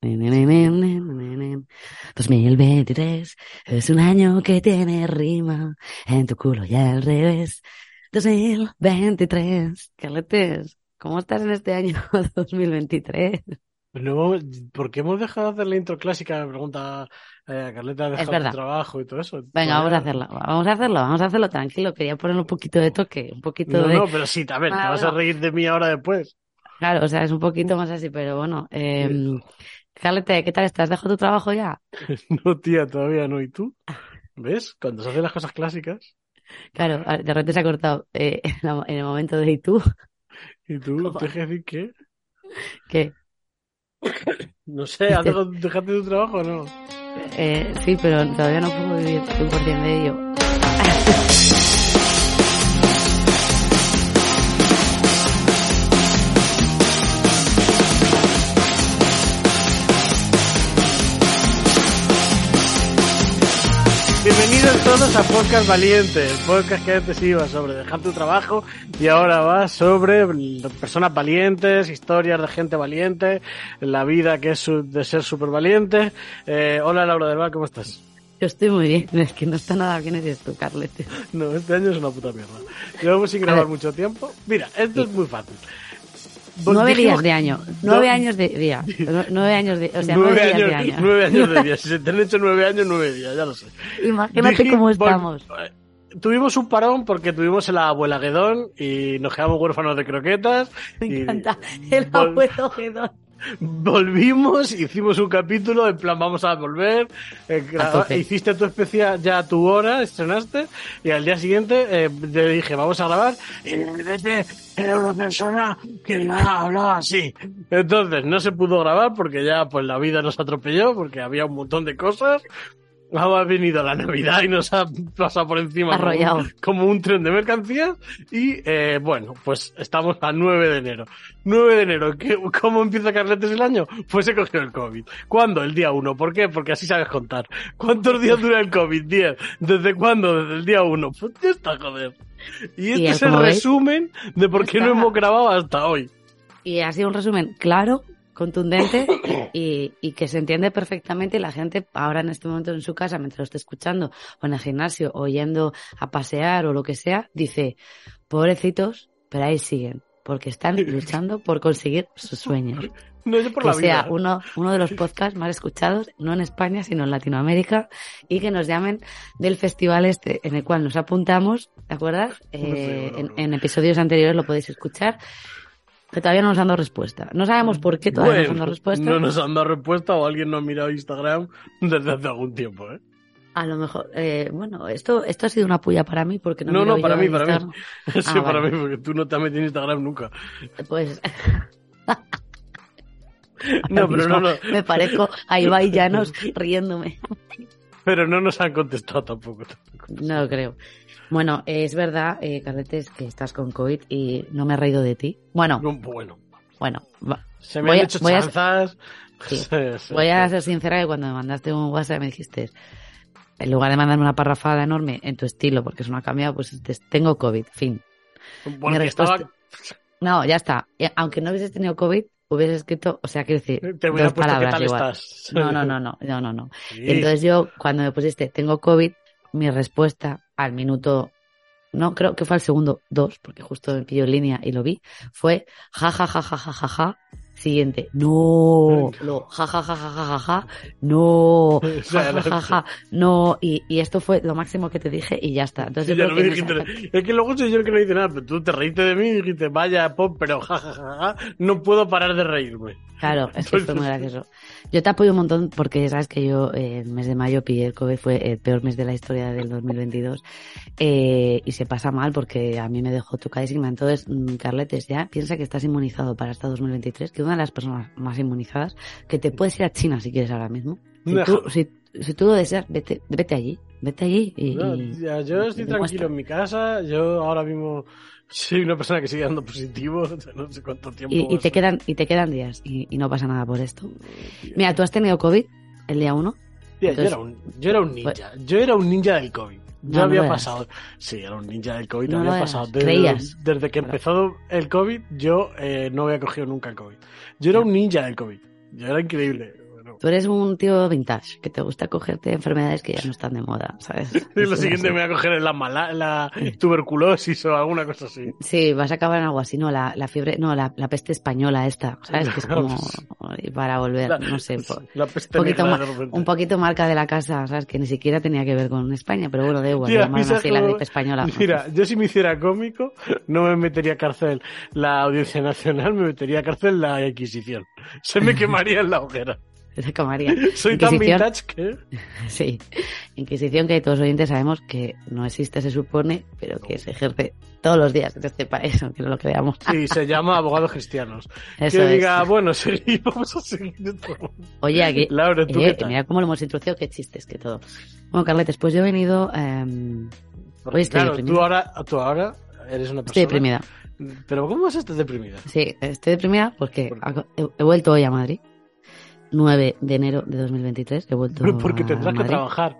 2023 es un año que tiene rima en tu culo y al revés. 2023, Carletes, ¿cómo estás en este año 2023? No, ¿por qué hemos dejado de hacer la intro clásica? Me pregunta eh, Carleta, Es dejado el trabajo y todo eso. Venga, vamos a hacerlo, vamos a hacerlo, vamos a hacerlo tranquilo. Quería poner un poquito de toque, un poquito No, de... no, pero sí, a ver, te Ah, vas a no. reír de mí ahora después. Claro, o sea, es un poquito más así, pero bueno. Eh, Carlete, ¿qué tal estás? ¿Dejo tu trabajo ya? No, tía, todavía no. ¿Y tú? ¿Ves? Cuando se hacen las cosas clásicas. Claro, de repente se ha cortado eh, en el momento de ¿y tú? ¿Y tú? ¿Te que decir qué? ¿Qué? No sé, ¿has dejado- ¿dejaste tu trabajo o no? Eh, sí, pero todavía no puedo vivir 100% de ello. Bienvenidos todos a Podcast Valiente, el podcast que antes iba sobre dejar tu trabajo y ahora va sobre personas valientes, historias de gente valiente, la vida que es de ser súper valiente. Eh, hola Laura del Val, ¿cómo estás? Yo estoy muy bien, es que no está nada bien eres tú, Carlete. No, este año es una puta mierda. Llevamos sin grabar mucho tiempo. Mira, esto es muy fácil. Nueve Dijimos- días de año, nueve años de día, Nu- nueve años de, o sea, nueve, nueve, días años, de año. nueve años de día. Si se te han hecho nueve años, nueve días, ya lo sé. Imagínate Dije- cómo estamos. eh, Tuvimos un parón porque tuvimos el abuela Guedón y nos quedamos huérfanos de croquetas. Me y encanta el abuelo Gedón. Volvimos, hicimos un capítulo, en plan vamos a volver. eh, graba- hiciste tu especial ya a tu hora, estrenaste, y al día siguiente eh, te dije vamos a grabar, y era una persona que hablaba así. Entonces no se pudo grabar porque ya pues la vida nos atropelló, porque había un montón de cosas. Ha venido la Navidad y nos ha pasado por encima como un, como un tren de mercancías. Y eh, bueno, pues estamos a 9 de enero. 9 de enero, ¿qué- ¿cómo empieza Carletes el año? Pues se cogió el COVID. ¿Cuándo? El día 1. ¿Por qué? Porque así sabes contar. ¿Cuántos días dura el COVID? 10. ¿Desde cuándo? Desde el día 1. Pues ya está, joder. Y este Y es el veis, resumen de por qué no está. hemos grabado hasta hoy. Y ha sido un resumen claro, contundente y, y que se entiende perfectamente y la gente ahora en este momento en su casa, mientras lo esté escuchando, o en el gimnasio, o yendo a pasear o lo que sea, dice, pobrecitos, pero ahí siguen, porque están luchando por conseguir sus sueños. No es por que la sea vida. uno, uno de los podcasts más escuchados, no en España, sino en Latinoamérica, y que nos llamen del festival este en el cual nos apuntamos, ¿te acuerdas? Eh, en, en episodios anteriores lo podéis escuchar, que todavía no nos han dado respuesta. No sabemos por qué todavía no nos han dado respuesta. no nos han dado respuesta o alguien no ha mirado Instagram desde hace algún tiempo, ¿eh? A lo mejor, eh, bueno, esto, esto ha sido una puya para mí porque no No, no, para mí, para mí. Sí, Ah, para vale. mí, porque tú no te has metido en Instagram nunca. Pues No, pero no, no. me parezco a Ibai Llanos riéndome. Pero no nos han contestado tampoco. No lo creo. Bueno, es verdad, eh, Carletes, que estás con COVID y no me he reído de ti. Bueno, No, Bueno, bueno, se me Voy han a- hecho voy chanzas. Sí, voy a ser sincera que cuando me mandaste un WhatsApp me dijiste, en lugar de mandarme una parrafada enorme en tu estilo, porque eso no ha cambiado, pues tengo COVID, fin. Estaba- respuesta- No, ya está. Aunque no hubieses tenido COVID, hubieses escrito, o sea, quiero decir, Te dos palabras tal igual. estás. No, no, no, no, no, no, no. Sí. Entonces yo, cuando me pusiste, tengo COVID, mi respuesta al minuto, no, creo que fue al segundo dos, porque justo me pilló en línea y lo vi, fue ja, ja, ja, ja, ja, ja, ja. Siguiente, no, lo, ja, ja, ja, ja, ja, ja, ja, no, ja, ja, ja, ja, no, y, y esto fue lo máximo que te dije y ya está. Entonces yo creo que Es que luego soy yo el que no dice nada, pero tú te reíste de mí y dijiste, vaya pop, pero jajajaja, no puedo parar de reírme. Claro, es que Pues fue muy gracioso. Yo te apoyo un montón porque sabes que yo eh, el mes de mayo pillé el COVID, fue el peor mes de la historia del 2022 eh, y se pasa mal porque a mí me dejó tocadísima. Entonces, mm, Carletes, ya piensa que estás inmunizado para hasta 2023, que una de las personas más inmunizadas, que te puedes ir a China si quieres ahora mismo. Si tú, si, si tú lo deseas, vete, vete allí, vete allí y, No, ya, yo y estoy tranquilo en mi casa. Yo ahora mismo soy una persona que sigue dando positivo. no sé cuánto tiempo. y, te quedan y te quedan días y, no pasa nada por esto. Mira, tú has tenido COVID el día uno. Tía, entonces- yo, era un, yo era un ninja. Yo era un ninja del COVID. Yo No, no había eras. pasado. Sí, era un ninja del COVID. No había pasado. Desde, Creías. desde que empezó el COVID, yo eh, no había cogido nunca el COVID. Yo era un ninja del COVID. Yo era increíble. Tú eres un tío vintage, que te gusta cogerte enfermedades que ya no están de moda, ¿sabes? Eso lo es siguiente me voy a coger la, mala, la tuberculosis o alguna cosa así. Sí, vas a acabar en algo así, no, la, la fiebre, no, la, la peste española esta, ¿sabes? Que es como para volver, La- no sé, La peste un poquito, negra, de un poquito marca de la casa, ¿sabes? Que ni siquiera tenía que ver con España, pero bueno, da igual, Tía, le llamaron ¿sabes así la gripe española. Mira, yo si me hiciera cómico, no me metería a cárcel la Audiencia Nacional, me metería a cárcel la Inquisición. Se me quemaría en la hoguera. Soy tan vintage que... Sí, Inquisición que todos los oyentes sabemos que no existe, se supone, pero que se ejerce todos los días en este país, aunque no lo creamos. Sí, se llama abogados cristianos. Eso que es. diga, bueno, seguimos, vamos a seguir esto. Oye, aquí, Laura, ¿tú eh, mira cómo lo hemos introducido, qué chistes, que todo. Bueno, Carletes, pues yo he venido, eh, hoy estoy claro, deprimida. tú ahora, tú ahora eres una persona... estoy deprimida. Pero ¿cómo vas a estar deprimida? Sí, estoy deprimida porque ¿Por ha- he, he vuelto hoy a Madrid. 9 de enero de 2023 he vuelto porque a tendrás que trabajar.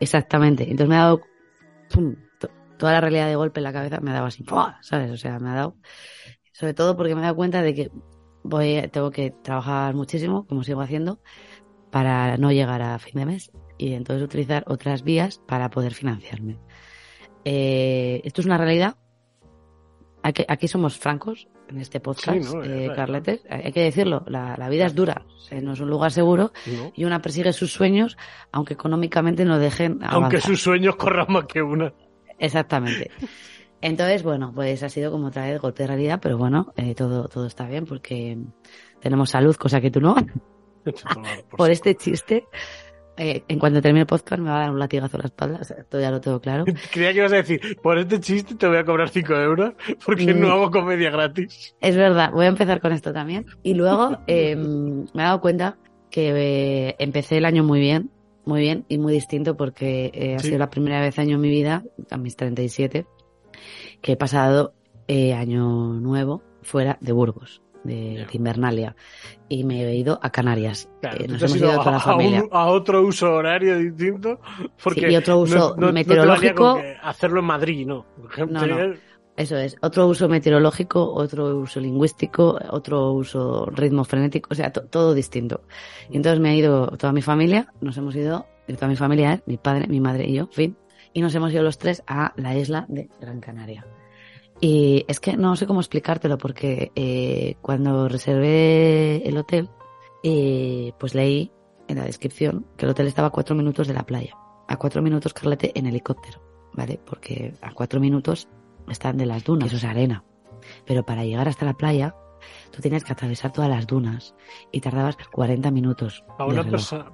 Exactamente. Entonces me ha dado pum, toda la realidad de golpe en la cabeza, me ha dado así, ¡pua! ¿sabes? O sea, me ha dado. Sobre todo porque me he dado cuenta de que voy, tengo que trabajar muchísimo, como sigo haciendo, para no llegar a fin de mes y entonces utilizar otras vías para poder financiarme. Eh, esto es una realidad. Aquí, aquí somos francos en este podcast, Sí, eh, verdad. Carletes. Hay que decirlo, la, la vida es dura, eh, no es un lugar seguro ¿no? y una persigue sus sueños, aunque económicamente no dejen Aunque sus sueños corran más que una. Exactamente. Entonces, bueno, pues ha sido como otra vez golpe de realidad, pero bueno, eh, todo, todo está bien porque tenemos salud, cosa que tú no. Por este chiste, eh, en cuanto termine el podcast me va a dar un latigazo a la espalda, o sea, esto ya lo tengo claro. Creía que ibas a decir, por este chiste te voy a cobrar 5 euros porque Mm. no hago comedia gratis. Es verdad, voy a empezar con esto también. Y luego eh, me he dado cuenta que eh, empecé el año muy bien, muy bien y muy distinto porque eh, ha Sí. sido la primera vez año en mi vida, a mis 37, que he pasado año nuevo fuera de Burgos, de, de Invernalia. Y me he ido a Canarias. Claro, Eh, nos hemos ido ido toda la a, a familia. un- a otro uso horario distinto. Porque Sí, y otro uso no- no- meteorológico. hacerlo en Madrid, ¿no? Por ejemplo, No, no. tener- Eso es, otro uso meteorológico, otro uso lingüístico, otro uso ritmo frenético, o sea, to- todo distinto. Y entonces me ha ido toda mi familia, nos hemos ido, toda mi familia, ¿eh? mi padre, mi madre y yo, en fin, y nos hemos ido los tres a la isla de Gran Canaria. Y es que no sé cómo explicártelo porque eh, cuando reservé el hotel, eh, pues leí en la descripción que el hotel estaba a cuatro minutos de la playa. A cuatro minutos, Carlete, en helicóptero, ¿vale? Porque a cuatro minutos están de las dunas, eso es arena. Pero para llegar hasta la playa, tú tienes que atravesar todas las dunas y tardabas 40 minutos. Para una,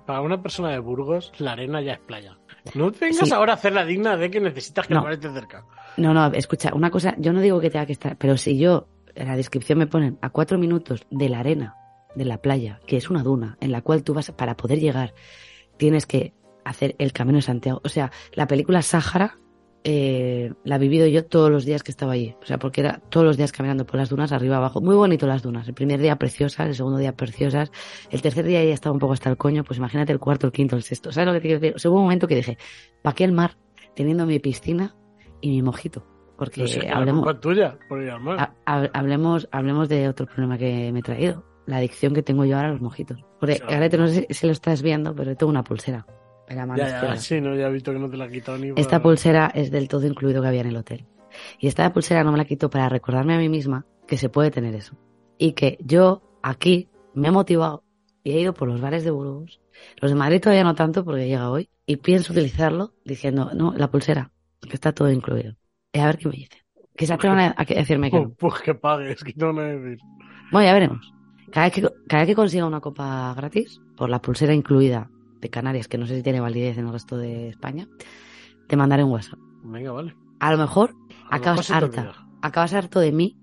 para una persona de Burgos, la arena ya es playa. No vengas Sí. ahora a hacer la digna de que necesitas que No. esté cerca. No, no, escucha, una cosa, yo no digo que tenga que estar, pero si yo, en la descripción me ponen a cuatro minutos de la arena, de la playa, que es una duna, en la cual tú vas, para poder llegar, tienes que hacer el Camino de Santiago. O sea, la película Sáhara eh, la he vivido yo todos los días que estaba allí. O sea, porque era todos los días caminando por las dunas, arriba abajo. Muy bonito las dunas. El primer día preciosas, el segundo día preciosas. El tercer día ya estaba un poco hasta el coño. Pues imagínate el cuarto, el quinto, el sexto. ¿Sabes lo que te quiero decir? O sea, hubo un momento que dije, ¿para qué el mar teniendo mi piscina y mi mojito? Porque la hablemos, tuya por ha- ha- hablemos, hablemos de otro problema que me he traído. La adicción que tengo yo ahora a los mojitos. Porque, Claro. Garete, no sé si lo estás viendo, pero tengo una pulsera. En la mano ya, izquierda. ya, sí, no, ya he visto que no te la has quitado ni Esta para- pulsera es del todo incluido que había en el hotel. Y esta pulsera no me la quito para recordarme a mí misma que se puede tener eso. Y que yo aquí me he motivado y he ido por los bares de Burgos. Los de Madrid todavía no tanto porque llega hoy. Y pienso utilizarlo diciendo, no, la pulsera, que está todo incluido. Y a ver qué me dice. Que se atrevan a, a decirme que no. Oh, pues que pagues, que no me decir. Bueno, ya veremos. Cada vez, que, cada vez que consiga una copa gratis, por la pulsera incluida de Canarias, que no sé si tiene validez en el resto de España, te mandaré un WhatsApp. Venga, vale. A lo mejor A acabas harta. Acabas harto de mí,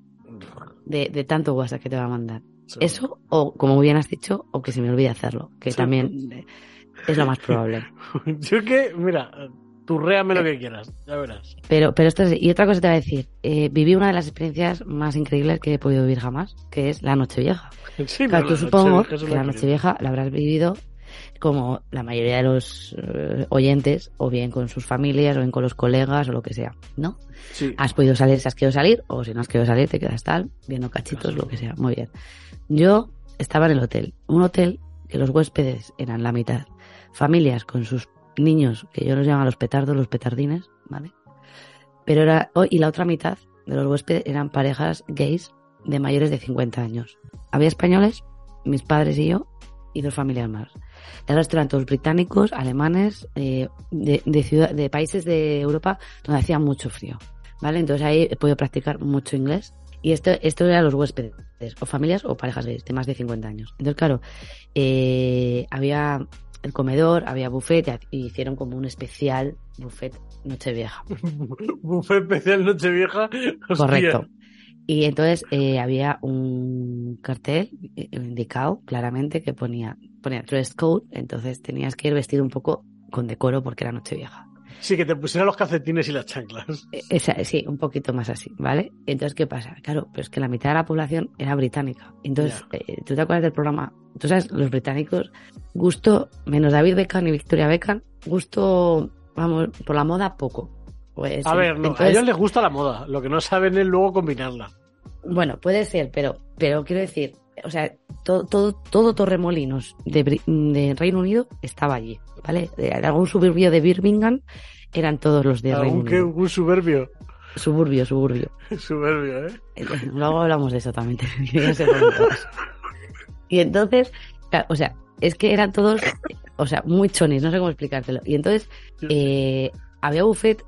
de, de tanto WhatsApp que te va a mandar. Eso, o como muy bien has dicho, o que se me olvide hacerlo, que Sí. también es lo más probable. Yo que, mira, turréame lo que quieras, ya verás. Pero, pero esto es, y otra cosa te voy a decir, eh, viví una de las experiencias más increíbles que he podido vivir jamás, que es la Nochevieja. Sí, Claro, tú supongo que la. Nochevieja la habrás vivido como la mayoría de los eh, oyentes, o bien con sus familias, o bien con los colegas, o lo que sea, ¿no? Sí. Has podido salir si has querido salir, o si no has querido salir, te quedas tal, viendo cachitos, lo que sea. Muy bien. Yo estaba en el hotel. Un hotel que los huéspedes eran la mitad. Familias con sus niños, que yo los llamo los petardos, los petardines, ¿vale? Pero era, oh, y la otra mitad de los huéspedes eran parejas gays de mayores de 50 años. Había españoles, mis padres y yo, y dos familias más. Eran todos británicos, alemanes, eh, de, de, ciudad, de países de Europa donde hacía mucho frío. ¿Vale? Entonces ahí he podido practicar mucho inglés. Y esto, esto era los huéspedes, o familias o parejas gays de más de 50 años. Entonces, claro, eh, había el comedor, había buffet, y hicieron como un especial buffet Nochevieja. Buffet especial Nochevieja. Correcto. Y entonces eh, había un cartel eh, indicado claramente que ponía, ponía dress code, entonces tenías que ir vestido un poco con decoro porque era Nochevieja. Sí, que te pusieran los calcetines y las chanclas. Esa- sí, un poquito más así, ¿vale? Entonces, ¿qué pasa? Claro, pero es que la mitad de la población era británica. Entonces, eh, ¿tú te acuerdas del programa? Tú sabes, los británicos, gusto, menos David Beckham y Victoria Beckham, gusto, vamos, por la moda poco. Pues, A ver, no, a entonces- ellos les gusta la moda. Lo que no saben es luego combinarla. Bueno, puede ser, pero, pero quiero decir, o sea, todo, todo, todo Torremolinos de, Reino Unido estaba allí, ¿vale? De, algún suburbio de Birmingham eran todos los de Reino Algún Unido. un suburbio. Suburbio, suburbio. Suburbio, ¿eh? Eh, Luego hablamos de eso también. y entonces, claro, o sea, es que eran todos, o sea, muy chonis, no sé cómo explicártelo. Y entonces, eh, había buffet,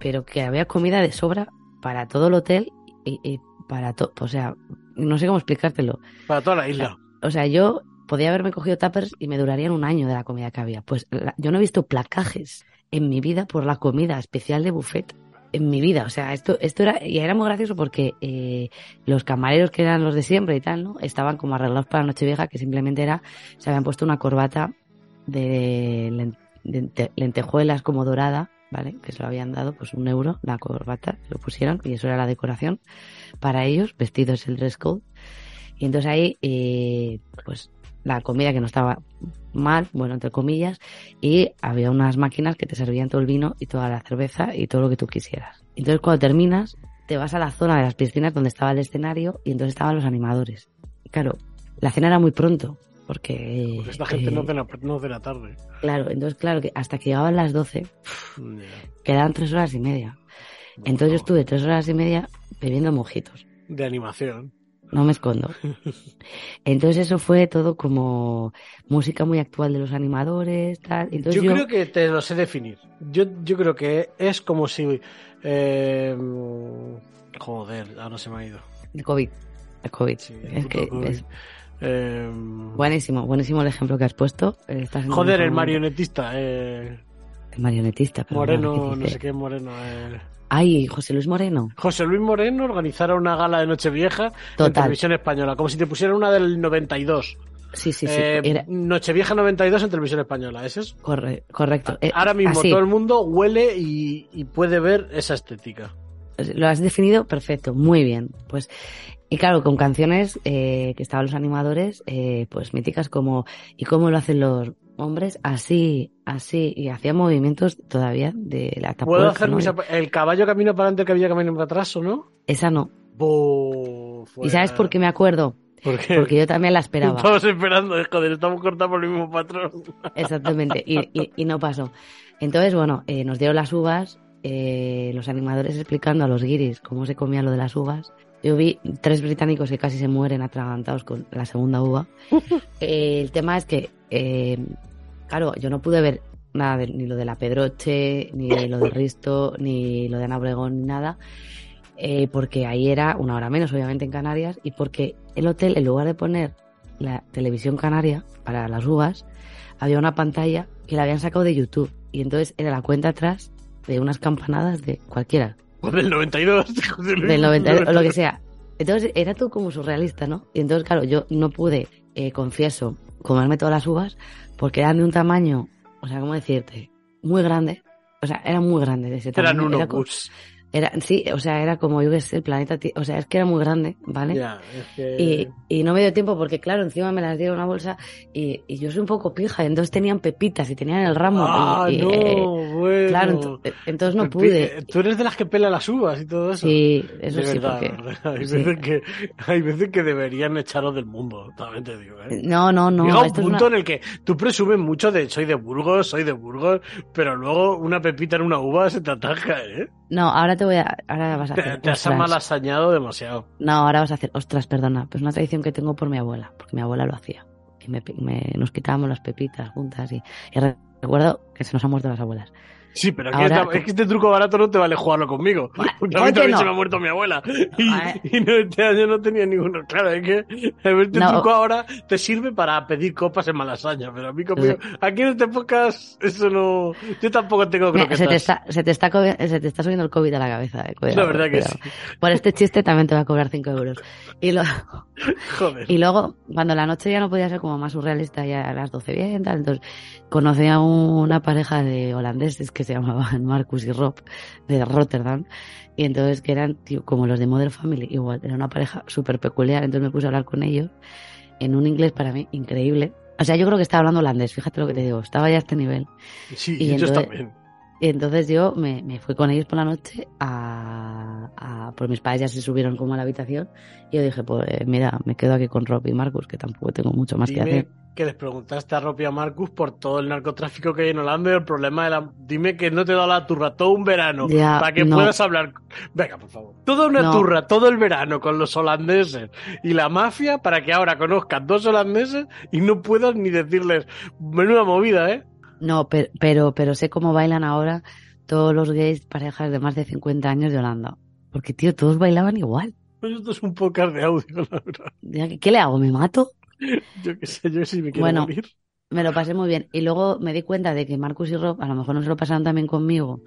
pero que había comida de sobra para todo el hotel y, y para todo, o sea, no sé cómo explicártelo. Para toda la isla. O sea, yo podía haberme cogido tuppers y me durarían un año de la comida que había. Pues la- yo no he visto placajes en mi vida por la comida especial de buffet. En mi vida, o sea, esto, esto era, y era muy gracioso porque eh, los camareros que eran los de siempre y tal, ¿no? Estaban como arreglados para la Nochevieja, que simplemente era, se habían puesto una corbata de, de ente- lentejuelas como dorada, ¿vale? Que se lo habían dado, pues un euro la corbata, lo pusieron y eso era la decoración para ellos, vestidos el dress code. Y entonces ahí, eh, pues la comida que no estaba mal, bueno, entre comillas, y había unas máquinas que te servían todo el vino y toda la cerveza y todo lo que tú quisieras. Entonces cuando terminas, te vas a la zona de las piscinas donde estaba el escenario y entonces estaban los animadores. Claro, la cena era muy pronto, porque... Porque esta gente eh, no cena, no cena tarde. Claro, entonces claro que hasta que llegaban las 12, Ya. quedaban tres horas y media. Entonces yo estuve tres horas y media bebiendo mojitos. De animación. No me escondo. Entonces eso fue todo como música muy actual de los animadores, tal. Entonces yo, yo, creo que te lo sé definir. Yo, yo creo que es como si. eh, joder, ahora se me ha ido. el COVID, el COVID. Sí, es que COVID. es Eh, buenísimo, buenísimo el ejemplo que has puesto. Eh, estás joder, el marionetista. Eh, El marionetista, pero Moreno, bueno, ¿qué no sé qué Moreno. eh. Ay, José Luis Moreno. José Luis Moreno organizara una gala de Nochevieja en televisión española, como si te pusieran una del 92. Sí, sí, sí. Eh, era- Nochevieja 92 en televisión española, ¿es eso? corre- correcto. Eh, Ahora mismo así. todo el mundo huele y, y puede ver esa estética. Lo has definido perfecto, muy bien. Pues, y claro, con canciones eh, que estaban los animadores, eh, pues míticas como ¿Y cómo lo hacen los hombres? Así, así, y hacía movimientos todavía de la ¿Puedo tapuerca, hacer ¿no? mis el caballo camino para adelante, el caballo camino para atrás o no? Esa no. Bo, ¿Y sabes por qué me acuerdo? ¿Por qué? Porque yo también la esperaba. Estamos esperando, joder, estamos cortados por el mismo patrón. Exactamente, y, y- y no pasó. Entonces, bueno, eh, nos dieron las uvas, eh, los animadores explicando a los guiris cómo se comía lo de las uvas. Yo vi tres británicos que casi se mueren atragantados con la segunda uva. Eh, el tema es que, eh, claro, yo no pude ver nada de- ni lo de la Pedroche, ni lo de Risto, ni lo de Ana Obregón, ni nada. eh, porque ahí era una hora menos, obviamente, en Canarias, y porque el hotel, en lugar de poner la televisión canaria para las uvas, había una pantalla que la habían sacado de YouTube. Y entonces era la cuenta atrás de unas campanadas de cualquiera, Pues del 92. José Luis, del 90, o lo que sea. Entonces era todo como surrealista, ¿no? Y entonces, claro, yo no pude, eh, confieso, comerme todas las uvas porque eran de un tamaño, o sea, ¿cómo decirte? Muy grande. O sea, era muy grande de ese tamaño. Eran unos Era. Era, sí, o sea, era como yo que sé, el planeta, o sea, es que era muy grande, ¿vale? Ya, es que... Y, y no me dio tiempo porque, claro, encima me las dieron una bolsa y, y yo soy un poco pija, entonces tenían pepitas y tenían el ramo. Ah, y, no, eh, bueno. claro, ento- entonces no pude. eh, Tú eres de las que pela las uvas y todo eso. Sí, eso de sí, verdad. Hay, sí. veces que, hay veces que deberían echaros del mundo, también te digo. ¿eh? No, no, no, Llega un punto una- en el que tú presumes mucho de soy de Burgos, soy de Burgos, pero luego una pepita en una uva se te ataca, ¿eh? No, ahora te voy a... Ahora vas a hacer... te has malasañado demasiado. No, ahora vas a hacer... Ostras, perdona, pues una tradición que tengo por mi abuela, porque mi abuela lo hacía. Y me, me- nos quitábamos las pepitas juntas y, y re- recuerdo que se nos han muerto las abuelas. Sí, pero es que, Ahora- esta- es que este truco barato no te vale jugarlo conmigo. Bueno, Porque a mí también no. se me ha muerto mi abuela. Y, Vale. y no, este año no tenía ninguno. Claro, es que este No. truco ahora te sirve para pedir copas en Malasaña, pero a mí conmigo, aquí en este podcast, eso no. Yo tampoco tengo Mira, se, te croquetas. está, se, te está, se te está subiendo el COVID a la cabeza. eh, cuidado, La verdad que cuidado. sí. Por este chiste también te va a cobrar 5 euros. Y, lo, Joder. y luego, cuando la noche ya no podía ser como más surrealista, ya a las 12 bien, tal, entonces conocí a una pareja de holandeses que se llamaban Marcus y Rob, de Rotterdam, y entonces que eran tío, como los de Modern Family, igual, era una pareja súper peculiar, entonces me puse a hablar con ellos en un inglés para mí increíble. O sea, yo creo que estaba hablando holandés, fíjate lo que te digo, estaba ya a este nivel. Sí, y ellos entonces- también. Y entonces yo me, me fui con ellos por la noche a, a pues mis padres ya se subieron como a la habitación y yo dije, pues eh, mira, me quedo aquí con Rob y Marcus, que tampoco tengo mucho más que hacer. que les preguntaste a Rob y a Marcus por todo el narcotráfico que hay en Holanda y el problema de la... Dime que no te da la turra todo un verano Ya, para que no. puedas hablar... Venga, por favor. Toda una No. turra, todo el verano con los holandeses y la mafia para que ahora conozcas dos holandeses y no puedas ni decirles menuda movida, ¿eh? No, pero, pero, pero sé cómo bailan ahora todos los gays parejas de más de 50 años de Holanda. Porque, tío, todos bailaban igual. Pues esto es un podcast de audio, la verdad. ¿Qué le hago? ¿Me mato? Yo qué sé, yo sí me quiero Bueno. morir. Me lo pasé muy bien. Y luego me di cuenta de que Marcus y Rob a lo mejor no se lo pasaron también conmigo.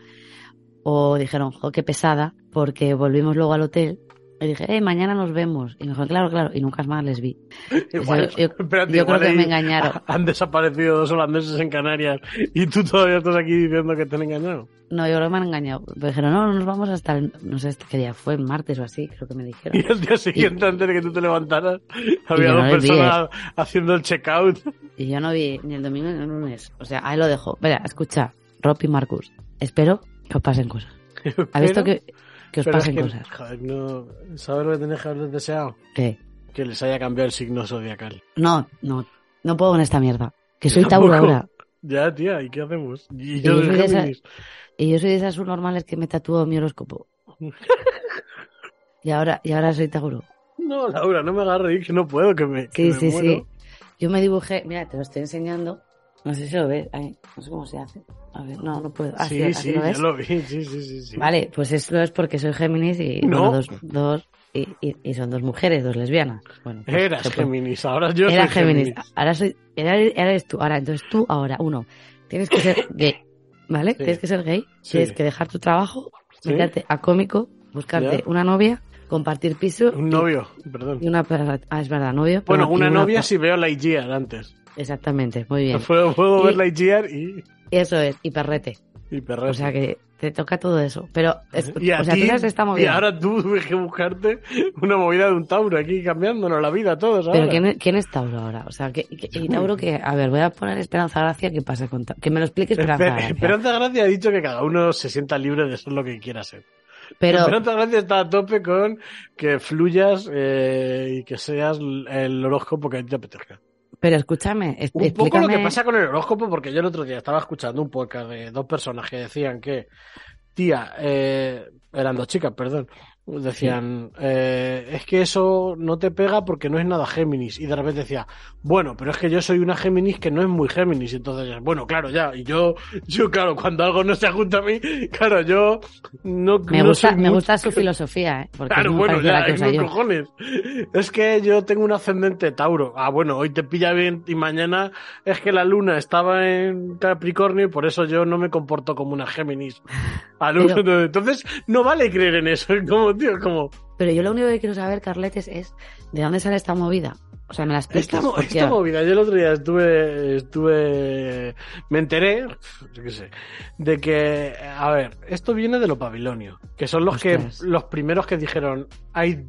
O dijeron, jo, qué pesada, porque volvimos luego al hotel. Y dije, eh, mañana nos vemos. Y me dijo, claro, claro. Y nunca más les vi. Igual, yo- espérate, yo igual creo que me engañaron. Han desaparecido dos holandeses en Canarias y tú todavía estás aquí diciendo que te han engañado. No, yo creo que me han engañado. Me dijeron, no, nos vamos hasta el, no sé qué día fue, martes o así, creo que me dijeron. Y al día siguiente, antes de que tú te levantaras, había no dos vi, personas haciendo el checkout. Y yo no vi ni el domingo ni el lunes. O sea, ahí lo dejo. Mira, escucha, Rob y Marcus, espero que os pasen cosas. ¿Ha visto que, que os pero es pasen que, cosas? Joder, no, ¿sabes lo que tenés que haber deseado? ¿Qué? Que les haya cambiado el signo zodiacal. No, no, no puedo con esta mierda. Que soy. Tauro ahora. Ya, tía, ¿y qué hacemos? Y yo yo soy de de esa- Géminis. Y yo soy de esas subnormales que me tatúo mi horóscopo. Y ahora, y ahora soy Tauro. No, Laura, no me hagas reír, que no puedo, que me, que Sí, me sí, muero. sí. Yo me dibujé, mira, te lo estoy enseñando. No sé si lo ves. Ay, no sé cómo se hace. A ver, no, no puedo. Así, Sí, así sí, lo ya ves. lo vi, sí, sí, sí. sí. Vale, pues eso es porque soy Géminis y No. bueno, dos, dos y, y- y son dos mujeres, dos lesbianas. Bueno, pues Eras Géminis, ahora yo Era soy Géminis. Géminis. Ahora soy, era- eres tú. Ahora, entonces tú, ahora, uno, tienes que ser gay, ¿vale? Sí. Tienes que ser gay, Sí. tienes que dejar tu trabajo, meterte a cómico, buscarte Ya. una novia, compartir piso. Un y- novio, perdón. Y una, ah, es verdad, novio. Bueno, una novia si veo Lightyear antes. Exactamente, muy bien. Puedo, puedo ver Y- Lightyear y, Eso es, y perrete. y perrete. O sea que te toca todo eso. Pero, es- y o sea, ti, tú esta y movida. ahora tú tienes que buscarte una movida de un Tauro aquí cambiándonos la vida a todos ahora. Pero ¿quién quién es Tauro ahora? O sea, ¿qué, qué- y Tauro que, a ver, voy a poner Esperanza Gracia, ¿qué pasa con Tauro? Que me lo explique Esperanza Espe- Gracia. Esperanza Gracia ha dicho que cada uno se sienta libre de ser lo que quiera ser. Pero, Esperanza Gracia está a tope con que fluyas eh, y que seas el horóscopo que a ti te apetezca. Pero escúchame, es- Un poco explícame. lo que pasa con el horóscopo, porque yo el otro día estaba escuchando un podcast de dos personas que decían que, tía, eh, eran dos chicas, perdón, decían, eh, es que eso no te pega porque no es nada Géminis. Y de repente decía, bueno, pero es que yo soy una Géminis que no es muy Géminis. Y entonces, bueno, claro, ya. Y yo, yo, claro, cuando algo no se junta a mí, claro, yo no, Me no gusta, soy me gusta su filosofía, ¿eh? Porque Claro, es muy bueno, ya, unos yo. cojones. Es que yo tengo un ascendente Tauro. Ah, bueno, hoy te pilla bien y mañana es que la luna estaba en Capricornio y por eso yo no me comporto como una Géminis. Pero- Entonces, no vale creer en eso. Como tío. Es como, Pero yo lo único que quiero saber, Carletes, es de dónde sale esta movida. O sea, me la explicas. esta, esta movida, yo el otro día estuve, estuve, me enteré, yo qué sé, de que, a ver, esto viene de los babilonios, que son los que, los primeros que dijeron, hay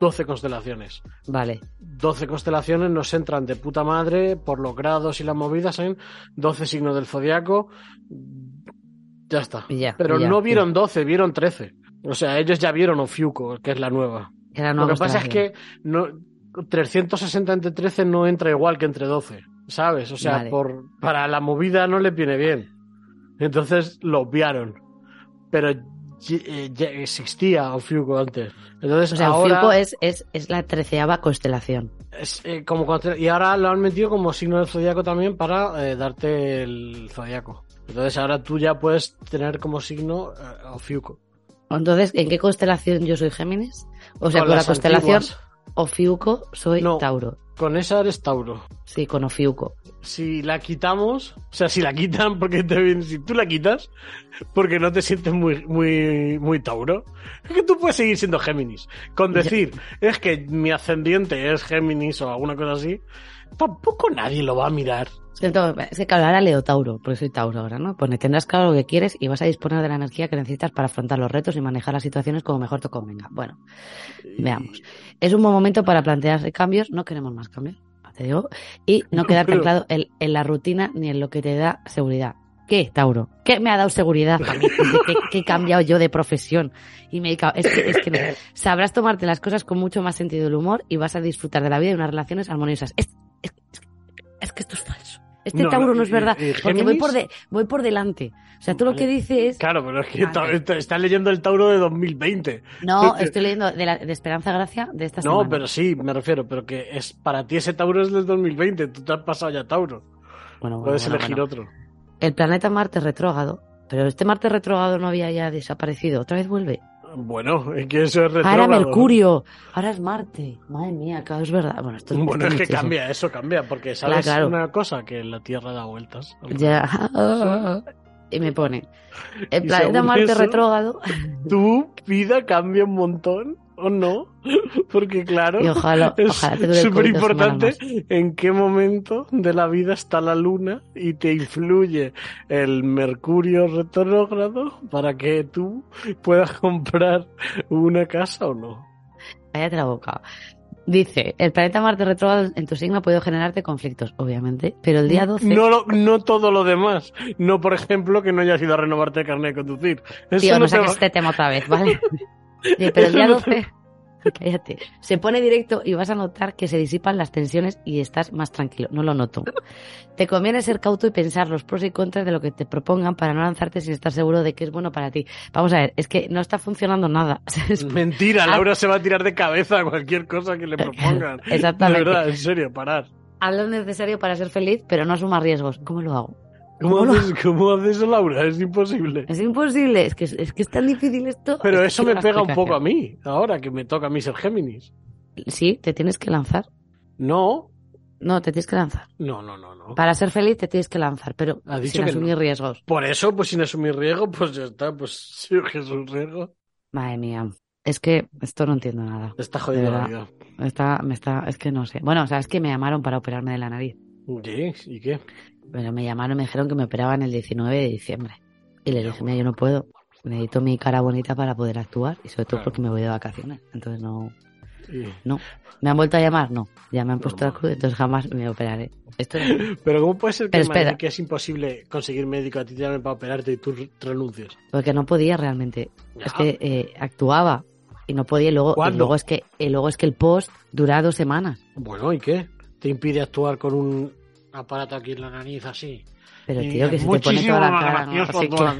12 constelaciones. Vale. 12 constelaciones nos entran de puta madre por los grados y las movidas en 12 signos del zodiaco. Ya está. Ya, Pero ya, no vieron 12, vieron 13. O sea, ellos ya vieron Ofiuco, que es la nueva. Lo que pasa es que no, 360 entre 13 no entra igual que entre 12, ¿sabes? O sea, Vale. por, para la movida no les viene bien. Entonces lo obviaron. Pero ye- eh, ya existía Ofiuco antes. Entonces O sea, ahora... Ofiuco es, es, es la treceava constelación. Es, eh, como y ahora lo han metido como signo del zodiaco también para eh, darte el zodiaco. Entonces ahora tú ya puedes tener como signo eh, Ofiuco. Entonces, ¿en qué constelación yo soy Géminis? O sea, Con con, la constelación antiguas. Ofiuco soy No. Tauro. Con esa eres Tauro. Sí, con Ofiuco. Si la quitamos, o sea, si la quitan porque te si tú la quitas porque no te sientes muy, muy, muy Tauro, es que tú puedes seguir siendo Géminis. Con decir, es que mi ascendiente es Géminis o alguna cosa así, tampoco nadie lo va a mirar. Es que, todo- es que claro, ahora leo Tauro, porque soy Tauro ahora, ¿no? Pone, tendrás claro lo que quieres y vas a disponer de la energía que necesitas para afrontar los retos y manejar las situaciones como mejor te convenga. Bueno, veamos. Es un buen momento para plantearse cambios, no queremos más cambios, te digo, y no quedarte Pero- anclado en, en la rutina ni en lo que te da seguridad. ¿Qué, Tauro? ¿Qué me ha dado seguridad a mí? ¿Qué, qué he cambiado yo de profesión? Y me he dedicado- es que, es que no. sabrás tomarte las cosas con mucho más sentido del humor y vas a disfrutar de la vida y unas relaciones armoniosas. Es, es- es- es que esto es falso. Este No, Tauro no, no es verdad, y porque voy por, de, voy por delante. O sea, tú lo que dices... Claro, pero es que Vale. estás leyendo el Tauro de 2020. No, estoy leyendo de, la, de Esperanza Gracia de esta No, semana. pero sí, me refiero, pero que es para ti ese Tauro es del 2020, tú te has pasado ya Tauro. Bueno, bueno, Puedes bueno, elegir bueno. otro. El planeta Marte retrógrado. Pero este Marte retrógrado no había ya desaparecido. Otra vez vuelve. Bueno, es que eso es Ahora retrógrado. Mercurio. Ahora es Marte. Madre mía, claro, es verdad. Bueno, esto Bueno, esto es que muchísimo. cambia, eso cambia, porque sabes claro. una cosa, que la Tierra da vueltas. Ya. Y me pone. El planeta Marte retrógrado. Tu vida cambia un montón, ¿o no? Porque claro, Y ojalá, es ojalá súper importante en qué momento de la vida está la luna y te influye el mercurio retrógrado para que tú puedas comprar una casa o no. Cállate la boca. Dice, el planeta Marte retrógrado en tu signo puede generarte conflictos, obviamente, pero el día 12... No, lo- no todo lo demás. No, por ejemplo, que no hayas ido a renovarte el carnet de conducir. Eso Tío, no te saques va- este tema otra vez, ¿vale? Pero el día Eso no te- 12, cállate, se pone directo y vas a notar que se disipan las tensiones y estás más tranquilo. No lo noto. Te conviene ser cauto y pensar los pros y contras de lo que te propongan para no lanzarte sin estar seguro de que es bueno para ti. Vamos a ver, es que no está funcionando nada. Es- Mentira. Laura se va a tirar de cabeza a cualquier cosa que le propongan. Exactamente. De verdad, en serio, parar. Haz lo necesario para ser feliz, pero no asumas riesgos. ¿Cómo lo hago? ¿Cómo, ¿Cómo lo- haces, ¿Cómo haces Laura? Es imposible. Es imposible, es que es, que es tan difícil esto. Pero Es eso me pega un poco a mí, ahora que me toca a mí ser Géminis. Sí, te tienes que lanzar. No, No, te tienes que lanzar. no, no, no, no. Para ser feliz te tienes que lanzar, pero Ha dicho sin asumir no. riesgos. Por eso, pues sin asumir riesgo, pues ya está, pues sí, que es un riesgo. Madre mía. Es que esto no entiendo nada. Está jodiendo De la vida. Está, me está, es que no sé. Bueno, o sea, es que me llamaron para operarme de la nariz. ¿Qué? ¿Y qué? Pero me llamaron y me dijeron que me operaban el 19 de diciembre. Y les dije, mira, yo no puedo. Necesito mi cara bonita para poder actuar y sobre todo Claro. porque me voy de vacaciones. Entonces no, no. ¿Me han vuelto a llamar? No. Ya me han puesto la cruz, entonces jamás me operaré. Esto Pero ¿cómo puede ser que, Madrid, es imposible conseguir médico a ti te para operarte y tú re- renuncias? porque no podía realmente. Ya. Es que eh, actuaba y no podía y luego, luego es que y luego es que el post dura dos semanas. Bueno, ¿y qué? ¿Te impide actuar con un aparato aquí en la nariz así? Pero tío, que se te pone toda la cara. así, claro,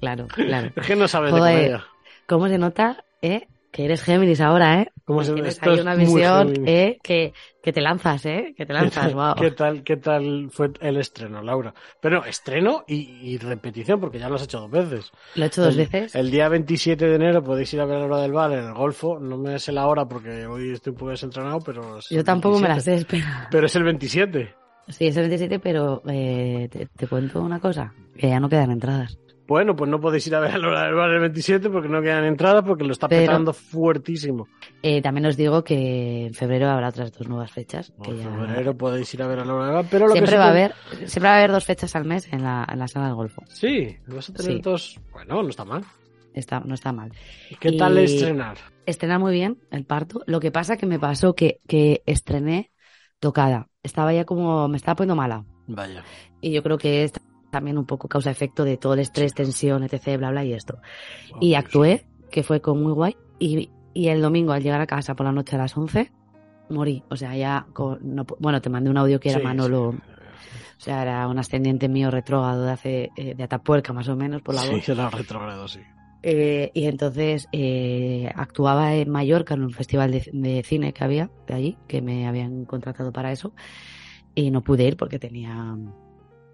claro, claro. Es que no sabes de comedia. ¿Cómo se nota, eh? Que eres Géminis ahora, ¿eh? ¿Cómo se- Tienes ahí una visión. ¿eh? Que, que te lanzas, ¿eh? Que te lanzas, wow. ¿Qué tal, ¿Qué tal fue el estreno, Laura? Pero estreno y, y repetición, porque ya lo has hecho dos veces. Lo he hecho dos el, veces. El día 27 de enero podéis ir a ver la hora del bar en el Golfo. No me sé la hora porque hoy estoy un poco desentrenado, pero... Yo tampoco me la 27. sé, espera. Pero es el 27. Sí, es el 27, pero eh, te, te cuento una cosa. Que ya no quedan entradas. Bueno, pues no podéis ir a ver a Laura del Bar el 27 porque no quedan entradas porque lo está Pero- petando fuertísimo. Eh, también os digo que en febrero habrá otras dos nuevas fechas. Que En ya... febrero podéis ir a ver a Laura del Bar, pero lo Siempre que va a sí haber, siempre va a haber dos fechas al mes en la, en la sala del Golfo. Sí, vas a tener Sí. dos... Bueno, no está mal. Está, no está mal. ¿Qué tal Y- estrenar? Estrena muy bien el parto. Lo que pasa que me pasó que, que estrené tocada. Estaba ya como, me estaba poniendo mala. Vaya. Y yo creo que es también un poco causa-efecto de todo el estrés, tensión, etc., bla, bla, y esto. Y actué, que fue con muy guay. Y, y el domingo, al llegar a casa por la noche a las 11, morí. O sea, ya, con- no bueno, te mandé un audio que era Sí, Manolo. sí. O sea, era un ascendiente mío retrógrado de hace, eh, de Atapuerca, más o menos, por la voz. Sí, era retrógrado, sí. Eh, y entonces eh, actuaba en Mallorca en un festival de, de cine que había de allí, que me habían contratado para eso, y no pude ir porque tenía.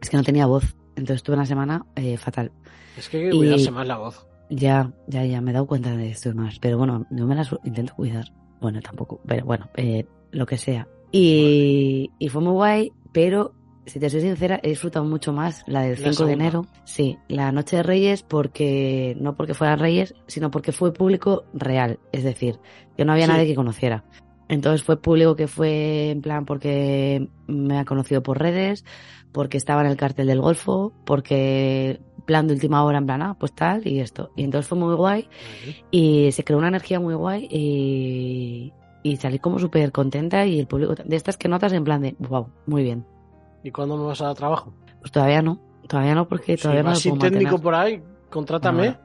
Es que no tenía voz. Entonces tuve una semana eh, fatal. Es que hay que Y- cuidarse más la voz. Ya, ya, ya, me he dado cuenta de esto más. Pero bueno, no me las intento cuidar. Bueno, tampoco, pero bueno, eh, lo que sea. Y, y fue muy guay, pero si te soy sincera, he disfrutado mucho más la del La 5 de enero. Sí, la noche de Reyes, porque no porque fueran Reyes, sino porque fue público real. Es decir, que no había Sí. nadie que conociera. Entonces fue público que fue en plan porque me ha conocido por redes, porque estaba en el cartel del Golfo, porque plan de última hora en plan, ah, pues tal y esto. Y entonces fue muy guay y se creó una energía muy guay y, y salí como súper contenta y el público, de estas que notas en plan de, wow, muy bien. ¿Y cuándo me vas a dar trabajo? Pues todavía no, todavía no porque Si todavía no lo sin puedo técnico por ahí, contrátame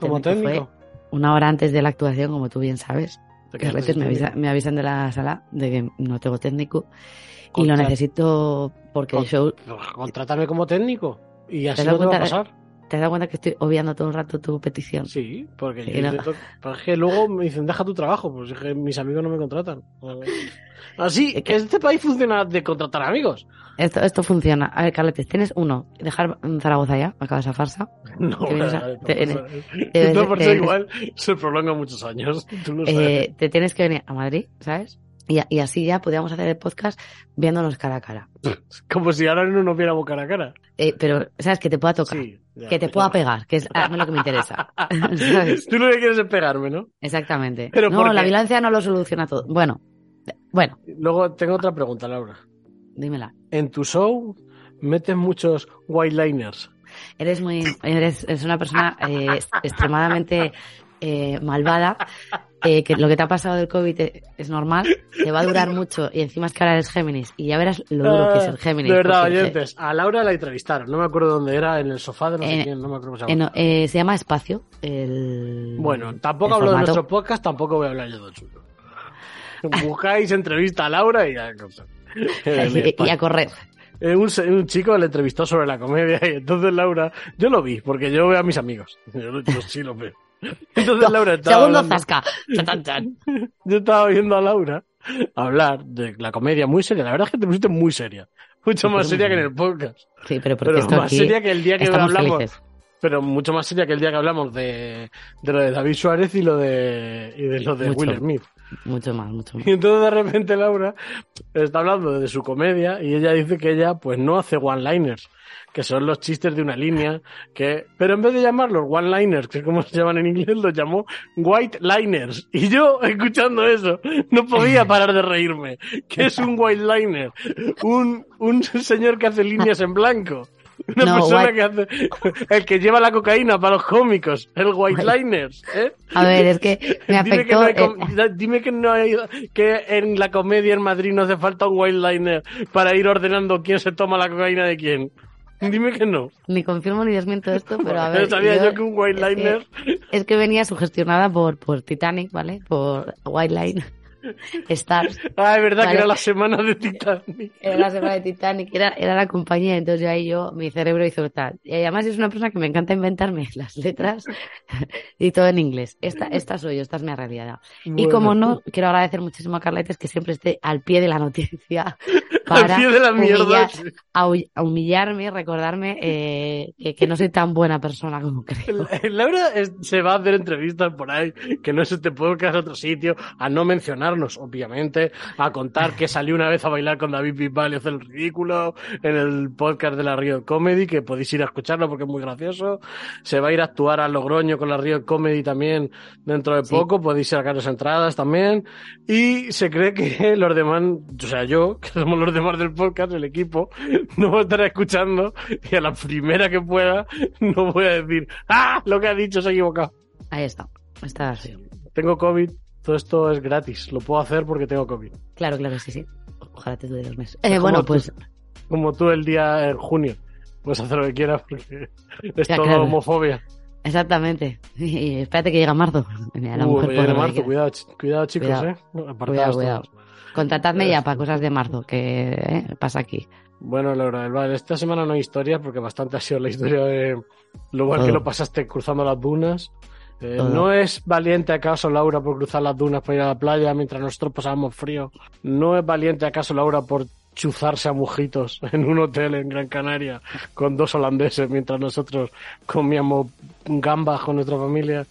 como técnico una hora antes de la actuación, como tú bien sabes. Que a veces me, avisa- me avisan de la sala de que no tengo técnico y lo necesito porque el show... Contrátame como técnico. Y así no te va a pasar. ¿Te has dado cuenta que estoy obviando todo el rato tu petición? Sí, porque yo no. intento- pero es que luego me dicen, deja tu trabajo, pues es que mis amigos no me contratan. Así, Es que este país funciona de contratar amigos. Esto, esto funciona. A ver, Carletes, tienes uno, dejar Zaragoza ya, acaba esa farsa. No, no, igual se prolonga muchos años. Tú lo sabes. Eh, te tienes que venir a Madrid, ¿sabes? Y, así ya podríamos hacer el podcast viéndonos cara a cara. Como si ahora no nos viéramos cara a cara. Eh, pero, ¿sabes? Que te pueda tocar. Sí, ya, que te ya. pueda pegar, que es a mí lo que me interesa. ¿Sabes? Tú lo que quieres es pegarme, ¿no? Exactamente. Pero no, ¿por la violencia no lo soluciona todo. Bueno, bueno, Luego tengo otra pregunta, Laura. dímela. En tu show metes muchos white liners. Eres muy, eres, eres una persona eh, extremadamente eh, malvada, eh, que lo que te ha pasado del COVID te- es normal, te va a durar mucho y encima es que ahora eres Géminis y ya verás lo duro que es el Géminis. Ah, De verdad, oyentes. A Laura la entrevistaron. No me acuerdo dónde era, en el sofá de no sé Eh, quién, no me acuerdo cómo se eh, llama. no, eh, se llama Espacio. El, Bueno, tampoco el hablo de nuestro podcast, tampoco voy a hablar yo del suyo. Buscáis entrevista a Laura y a correr. Eh, un, un chico le entrevistó sobre la comedia y entonces Laura, yo lo vi, porque yo veo a mis amigos. Yo, yo sí lo veo. Entonces Laura estaba Segundo hablando- zasca. Chan, chan, chan. yo estaba viendo a Laura hablar de la comedia muy seria. La verdad es que te pusiste muy seria. Mucho Sí, más seria que en el podcast. Sí, pero porque Pero más aquí seria que el día que hablamos. felices. Pero mucho más seria que el día que hablamos de, de lo de David Suárez y lo de, y de lo de Mucho. Will Smith. Mucho más, mucho más. Y entonces de repente Laura está hablando de su comedia y ella dice que ella pues no hace one-liners, que son los chistes de una línea, que pero en vez de llamarlos one-liners, que es como se llaman en inglés, los llamó white liners. Y yo, escuchando eso, no podía parar de reírme. ¿Qué es un white liner? Un, un señor que hace líneas en blanco. Una No, persona que hace, el que lleva la cocaína para los cómicos, el white liners, ¿eh? A ver, es que me Dime que, afectó. no hay eh, dime que no hay, que en la comedia en Madrid no hace falta un white liner para ir ordenando quién se toma la cocaína de quién. Dime que no. ni confirmo ni desmiento esto, pero a ver. sabía yo que un white es que- liner. Es que venía sugestionada por, por Titanic, ¿vale? Por White Line. Stars. Ah, es verdad Vale. que era la semana de Titanic. Era la semana de Titanic, era, era la compañía, entonces yo ahí yo, mi cerebro hizo tal. Y además es una persona que me encanta inventarme las letras y todo en inglés. Esta, esta soy yo, esta es mi realidad. Y Bueno. como no, quiero agradecer muchísimo a Carletes que siempre esté al pie de la noticia para de la mierda. humillar- a, hu- a humillarme recordarme eh, que, que no soy tan buena persona como creo. Laura es- se va a hacer entrevistas por ahí, que no es este podcast a otro sitio, a no mencionarnos, obviamente, a contar que salió una vez a bailar con David Bisbal y hacer el ridículo en el podcast de la Rio Comedy, que podéis ir a escucharlo porque es muy gracioso. Se va a ir a actuar a Logroño con la Rio Comedy también dentro de Sí. poco, podéis ir a sacaros entradas también. Y se cree que los demás, o sea, yo, que somos los demás del podcast, el equipo, no me estará escuchando y a la primera que pueda no voy a decir, ¡ah! Lo que ha dicho se ha equivocado. Ahí está. Está así. Tengo COVID, todo esto es gratis, lo puedo hacer porque tengo COVID. Claro, claro, sí, sí. Ojalá te dure dos meses. Eh, bueno, tú. pues Como tú el día en junio. Puedes hacer lo que quieras porque es Ya, todo claro. homofobia. exactamente. Y espérate que llega marzo. Mira, la Uh, mujer lo que marzo, cuidado, cuidado chicos, Cuidado. eh. Apartados Cuidado, cuidado. todos. Contratadme ya para cosas de marzo, que eh, pasa aquí. Bueno, Laura, esta semana no hay historias porque bastante ha sido la historia de lo mal que lo pasaste cruzando las dunas. Eh. ¿No es valiente acaso Laura por cruzar las dunas para ir a la playa mientras nosotros pasábamos frío? ¿No es valiente acaso Laura por chuzarse a mojitos en un hotel en Gran Canaria con dos holandeses mientras nosotros comíamos gambas con nuestra familia?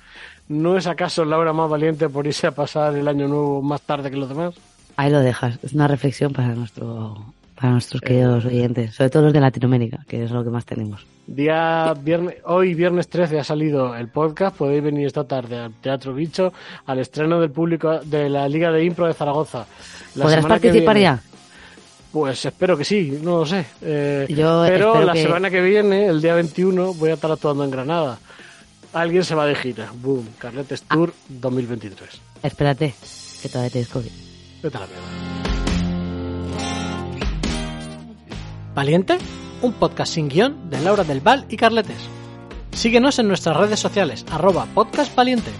¿No es acaso Laura más valiente por irse a pasar el año nuevo más tarde que los demás? Ahí lo dejas. Es una reflexión para nuestro para nuestros queridos oyentes, sobre todo los de Latinoamérica, que es lo que más tenemos. Día viernes, hoy viernes 13 ha salido el podcast, podéis venir esta tarde al Teatro Bicho al estreno del público de la Liga de Impro de Zaragoza. La ¿Podrás participar viene- ya? Pues espero que sí, no lo sé. Eh, Yo pero la que- semana que viene, el día 21, voy a estar actuando en Granada. Alguien se va de gira. Boom, Carletes Ah. Tour 2023. Espérate, que todavía tienes COVID. Valiente, un podcast sin guion de Laura del Val y Carletes. Síguenos en nuestras redes sociales, arroba podcast valiente.